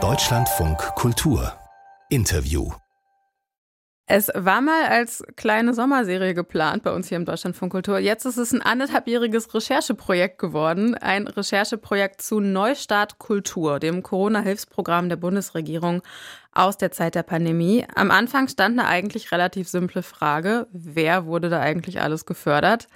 Deutschlandfunk Kultur Interview es war mal als kleine Sommerserie geplant bei uns hier im Deutschlandfunk Kultur. Jetzt ist es ein anderthalbjähriges Rechercheprojekt geworden. Ein Rechercheprojekt zu Neustart Kultur, dem Corona-Hilfsprogramm der Bundesregierung aus der Zeit der Pandemie. Am Anfang stand eine eigentlich relativ simple Frage. Wer wurde da eigentlich alles gefördert?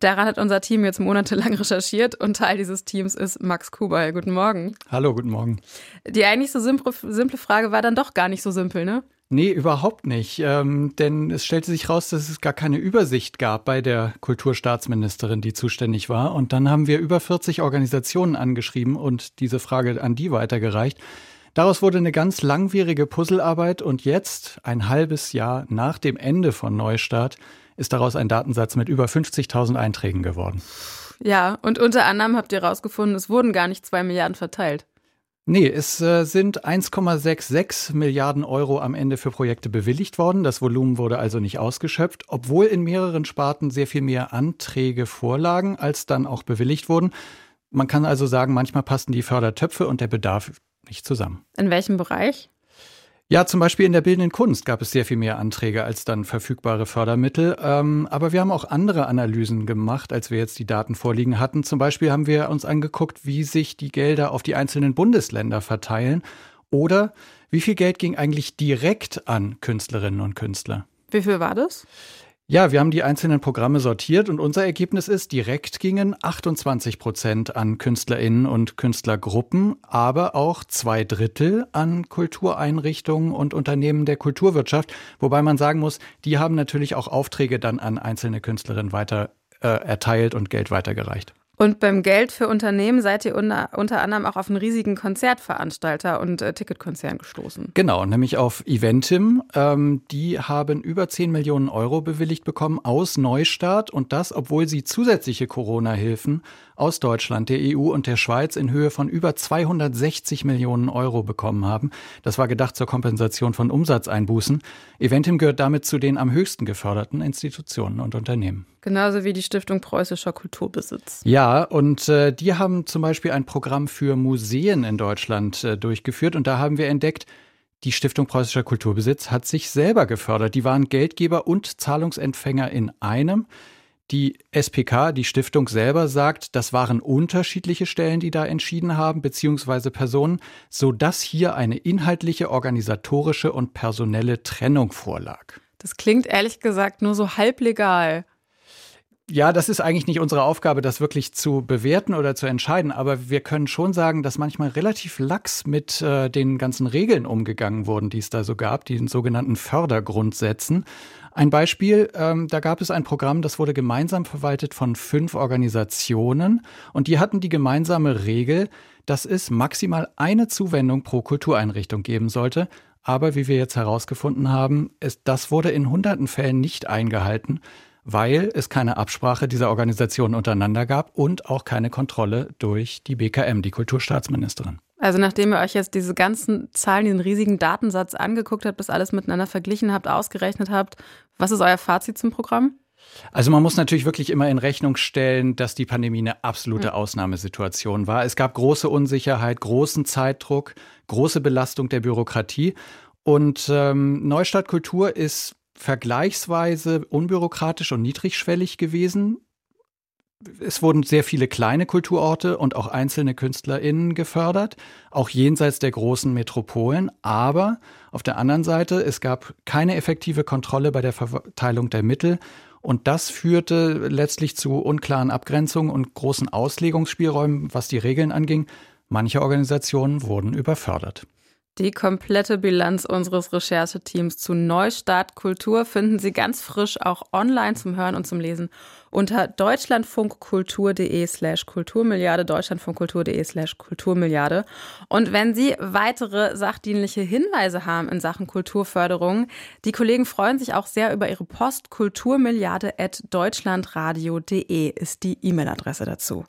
Daran hat unser Team jetzt monatelang recherchiert und Teil dieses Teams ist Max Kubal. Guten Morgen. Hallo, guten Morgen. Die eigentlich so simple, simple Frage war dann doch gar nicht so simpel, ne? Nee, überhaupt nicht. Ähm, denn es stellte sich raus, dass es gar keine Übersicht gab bei der Kulturstaatsministerin, die zuständig war. Und dann haben wir über 40 Organisationen angeschrieben und diese Frage an die weitergereicht. Daraus wurde eine ganz langwierige Puzzlearbeit und jetzt, ein halbes Jahr nach dem Ende von Neustart, ist daraus ein Datensatz mit über 50.000 Einträgen geworden. Ja, und unter anderem habt ihr herausgefunden, es wurden gar nicht zwei Milliarden verteilt. Nee, es äh, sind 1,66 Milliarden Euro am Ende für Projekte bewilligt worden. Das Volumen wurde also nicht ausgeschöpft, obwohl in mehreren Sparten sehr viel mehr Anträge vorlagen, als dann auch bewilligt wurden. Man kann also sagen, manchmal passten die Fördertöpfe und der Bedarf nicht zusammen. In welchem Bereich? Ja, zum Beispiel in der bildenden Kunst gab es sehr viel mehr Anträge als dann verfügbare Fördermittel. Ähm, aber wir haben auch andere Analysen gemacht, als wir jetzt die Daten vorliegen hatten. Zum Beispiel haben wir uns angeguckt, wie sich die Gelder auf die einzelnen Bundesländer verteilen oder wie viel Geld ging eigentlich direkt an Künstlerinnen und Künstler. Wie viel war das? Ja, wir haben die einzelnen Programme sortiert und unser Ergebnis ist, direkt gingen 28 Prozent an KünstlerInnen und Künstlergruppen, aber auch zwei Drittel an Kultureinrichtungen und Unternehmen der Kulturwirtschaft, wobei man sagen muss, die haben natürlich auch Aufträge dann an einzelne Künstlerinnen weiter äh, erteilt und Geld weitergereicht. Und beim Geld für Unternehmen seid ihr unter, unter anderem auch auf einen riesigen Konzertveranstalter und äh, Ticketkonzern gestoßen. Genau, nämlich auf Eventim. Ähm, die haben über 10 Millionen Euro bewilligt bekommen aus Neustart und das, obwohl sie zusätzliche Corona-Hilfen aus Deutschland, der EU und der Schweiz in Höhe von über 260 Millionen Euro bekommen haben. Das war gedacht zur Kompensation von Umsatzeinbußen. Eventim gehört damit zu den am höchsten geförderten Institutionen und Unternehmen. Genauso wie die Stiftung Preußischer Kulturbesitz. Ja, und äh, die haben zum Beispiel ein Programm für Museen in Deutschland äh, durchgeführt. Und da haben wir entdeckt, die Stiftung Preußischer Kulturbesitz hat sich selber gefördert. Die waren Geldgeber und Zahlungsempfänger in einem. Die SPK, die Stiftung selber sagt, das waren unterschiedliche Stellen, die da entschieden haben, beziehungsweise Personen, sodass hier eine inhaltliche, organisatorische und personelle Trennung vorlag. Das klingt ehrlich gesagt nur so halblegal. Ja, das ist eigentlich nicht unsere Aufgabe, das wirklich zu bewerten oder zu entscheiden, aber wir können schon sagen, dass manchmal relativ lax mit äh, den ganzen Regeln umgegangen wurden, die es da so gab, den sogenannten Fördergrundsätzen. Ein Beispiel, ähm, da gab es ein Programm, das wurde gemeinsam verwaltet von fünf Organisationen und die hatten die gemeinsame Regel, dass es maximal eine Zuwendung pro Kultureinrichtung geben sollte. Aber wie wir jetzt herausgefunden haben, ist, das wurde in hunderten Fällen nicht eingehalten weil es keine Absprache dieser Organisationen untereinander gab und auch keine Kontrolle durch die BKM, die Kulturstaatsministerin. Also nachdem ihr euch jetzt diese ganzen Zahlen, diesen riesigen Datensatz angeguckt habt, das alles miteinander verglichen habt, ausgerechnet habt, was ist euer Fazit zum Programm? Also man muss natürlich wirklich immer in Rechnung stellen, dass die Pandemie eine absolute Ausnahmesituation war. Es gab große Unsicherheit, großen Zeitdruck, große Belastung der Bürokratie. Und ähm, Neustadt Kultur ist vergleichsweise unbürokratisch und niedrigschwellig gewesen. Es wurden sehr viele kleine Kulturorte und auch einzelne KünstlerInnen gefördert, auch jenseits der großen Metropolen. Aber auf der anderen Seite, es gab keine effektive Kontrolle bei der Verteilung der Mittel. Und das führte letztlich zu unklaren Abgrenzungen und großen Auslegungsspielräumen, was die Regeln anging. Manche Organisationen wurden überfördert. Die komplette Bilanz unseres Rechercheteams zu Neustart Kultur finden Sie ganz frisch auch online zum Hören und zum Lesen unter deutschlandfunkkultur.de slash Kulturmilliarde, deutschlandfunkkultur.de slash Kulturmilliarde. Und wenn Sie weitere sachdienliche Hinweise haben in Sachen Kulturförderung, die Kollegen freuen sich auch sehr über Ihre Post kulturmilliarde at deutschlandradio.de ist die E-Mail-Adresse dazu.